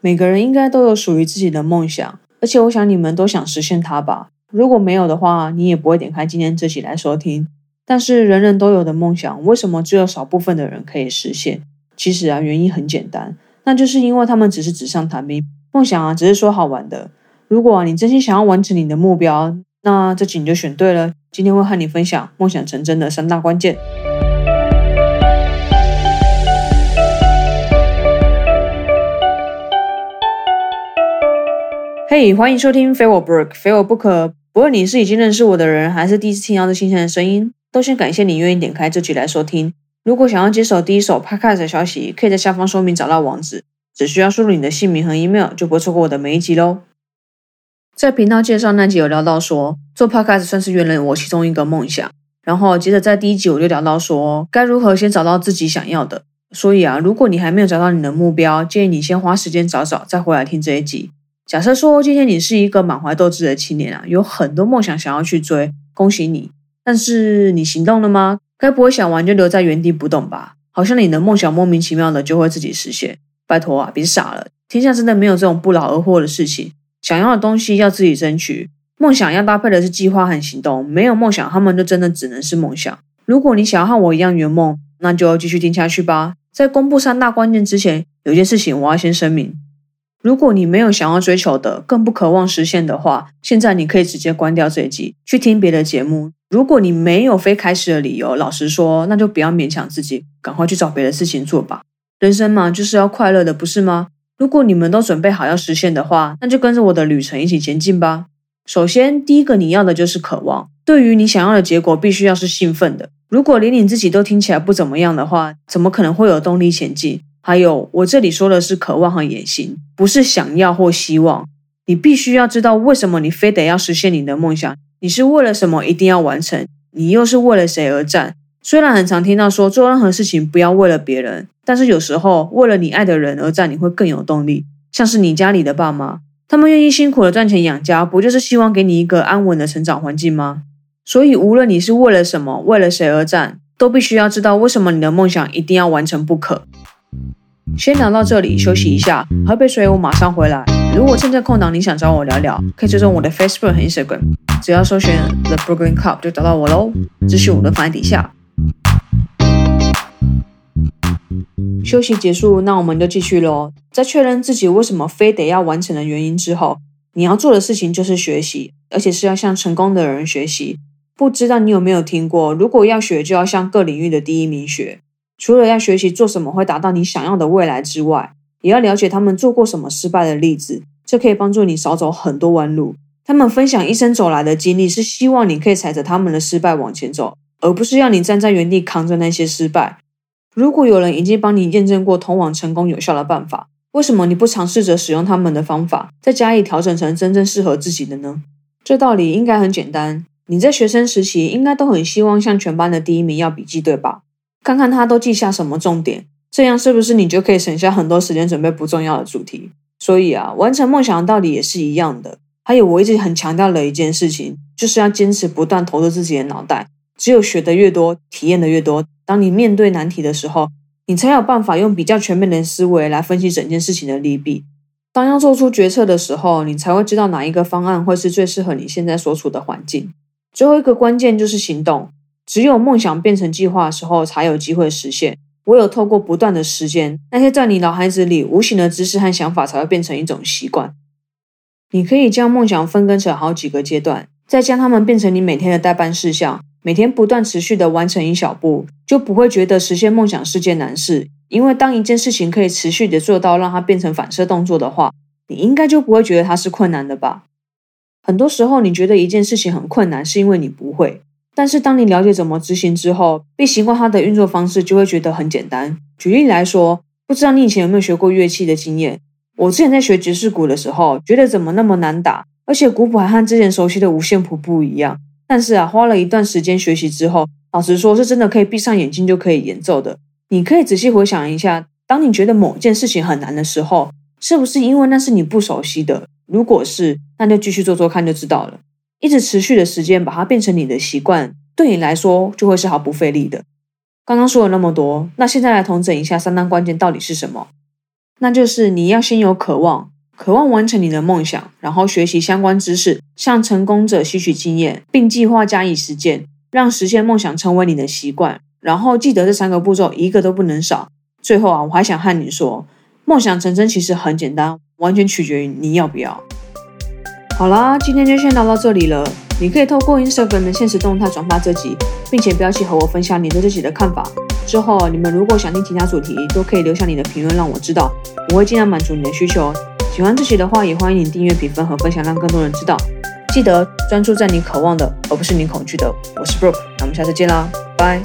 每个人应该都有属于自己的梦想，而且我想你们都想实现它吧。如果没有的话，你也不会点开今天这集来收听。但是人人都有的梦想，为什么只有少部分的人可以实现？其实啊，原因很简单，那就是因为他们只是纸上谈兵，梦想啊，只是说好玩的。如果你真心想要完成你的目标，那这集你就选对了。今天会和你分享梦想成真的三大关键。嘿，欢迎收听《非我不可》，非我不可。不论你是已经认识我的人，还是第一次听到这新鲜的声音，都先感谢你愿意点开这集来收听。如果想要接手第一手 Podcast 的消息，可以在下方说明找到网址，只需要输入你的姓名和 email，就不会错过我的每一集喽。在频道介绍那集有聊到说，做 Podcast 算是圆了我其中一个梦想。然后接着在第一集我就聊到说，该如何先找到自己想要的。所以啊，如果你还没有找到你的目标，建议你先花时间找找，再回来听这一集。假设说今天你是一个满怀斗志的青年啊，有很多梦想想要去追，恭喜你。但是你行动了吗？该不会想完就留在原地不动吧？好像你的梦想莫名其妙的就会自己实现？拜托啊，别傻了！天下真的没有这种不劳而获的事情。想要的东西要自己争取，梦想要搭配的是计划和行动。没有梦想，他们就真的只能是梦想。如果你想要和我一样圆梦，那就继续听下去吧。在公布三大关键之前，有件事情我要先声明。如果你没有想要追求的，更不渴望实现的话，现在你可以直接关掉这一集，去听别的节目。如果你没有非开始的理由，老实说，那就不要勉强自己，赶快去找别的事情做吧。人生嘛，就是要快乐的，不是吗？如果你们都准备好要实现的话，那就跟着我的旅程一起前进吧。首先，第一个你要的就是渴望，对于你想要的结果，必须要是兴奋的。如果连你自己都听起来不怎么样的话，怎么可能会有动力前进？还有，我这里说的是渴望和野心，不是想要或希望。你必须要知道为什么你非得要实现你的梦想，你是为了什么一定要完成，你又是为了谁而战？虽然很常听到说做任何事情不要为了别人，但是有时候为了你爱的人而战，你会更有动力。像是你家里的爸妈，他们愿意辛苦的赚钱养家，不就是希望给你一个安稳的成长环境吗？所以，无论你是为了什么，为了谁而战，都必须要知道为什么你的梦想一定要完成不可。先聊到这里，休息一下，喝杯水，我马上回来。如果趁这空档你想找我聊聊，可以追踪我的 Facebook 和 Instagram，只要搜寻 The Brooklyn Club 就找到我喽。资讯我的放底下。休息结束，那我们就继续喽。在确认自己为什么非得要完成的原因之后，你要做的事情就是学习，而且是要向成功的人学习。不知道你有没有听过，如果要学，就要向各领域的第一名学。除了要学习做什么会达到你想要的未来之外，也要了解他们做过什么失败的例子，这可以帮助你少走很多弯路。他们分享一生走来的经历，是希望你可以踩着他们的失败往前走，而不是要你站在原地扛着那些失败。如果有人已经帮你验证过通往成功有效的办法，为什么你不尝试着使用他们的方法，再加以调整成真正适合自己的呢？这道理应该很简单。你在学生时期应该都很希望向全班的第一名要笔记，对吧？看看他都记下什么重点，这样是不是你就可以省下很多时间准备不重要的主题？所以啊，完成梦想的道理也是一样的。还有我一直很强调的一件事情，就是要坚持不断投入自己的脑袋。只有学的越多，体验的越多，当你面对难题的时候，你才有办法用比较全面的思维来分析整件事情的利弊。当要做出决策的时候，你才会知道哪一个方案会是最适合你现在所处的环境。最后一个关键就是行动。只有梦想变成计划的时候，才有机会实现。唯有透过不断的实践，那些在你脑海子里无形的知识和想法，才会变成一种习惯。你可以将梦想分割成好几个阶段，再将它们变成你每天的代办事项。每天不断持续的完成一小步，就不会觉得实现梦想是件难事。因为当一件事情可以持续的做到，让它变成反射动作的话，你应该就不会觉得它是困难的吧？很多时候，你觉得一件事情很困难，是因为你不会。但是，当你了解怎么执行之后，并习惯它的运作方式，就会觉得很简单。举例来说，不知道你以前有没有学过乐器的经验？我之前在学爵士鼓的时候，觉得怎么那么难打，而且鼓谱还和之前熟悉的五线谱不一样。但是啊，花了一段时间学习之后，老实说，是真的可以闭上眼睛就可以演奏的。你可以仔细回想一下，当你觉得某件事情很难的时候，是不是因为那是你不熟悉的？如果是，那就继续做做看就知道了。一直持续的时间，把它变成你的习惯，对你来说就会是毫不费力的。刚刚说了那么多，那现在来统整一下三大关键到底是什么？那就是你要先有渴望，渴望完成你的梦想，然后学习相关知识，向成功者吸取经验，并计划加以实践，让实现梦想成为你的习惯。然后记得这三个步骤一个都不能少。最后啊，我还想和你说，梦想成真其实很简单，完全取决于你要不要。好啦，今天就先聊到这里了。你可以透过 Instagram 的现实动态转发这集，并且标记和我分享你对这集的看法。之后你们如果想听其他主题，都可以留下你的评论让我知道，我会尽量满足你的需求。喜欢这集的话，也欢迎你订阅、评分和分享，让更多人知道。记得专注在你渴望的，而不是你恐惧的。我是 Brooke，那我们下次见啦，拜。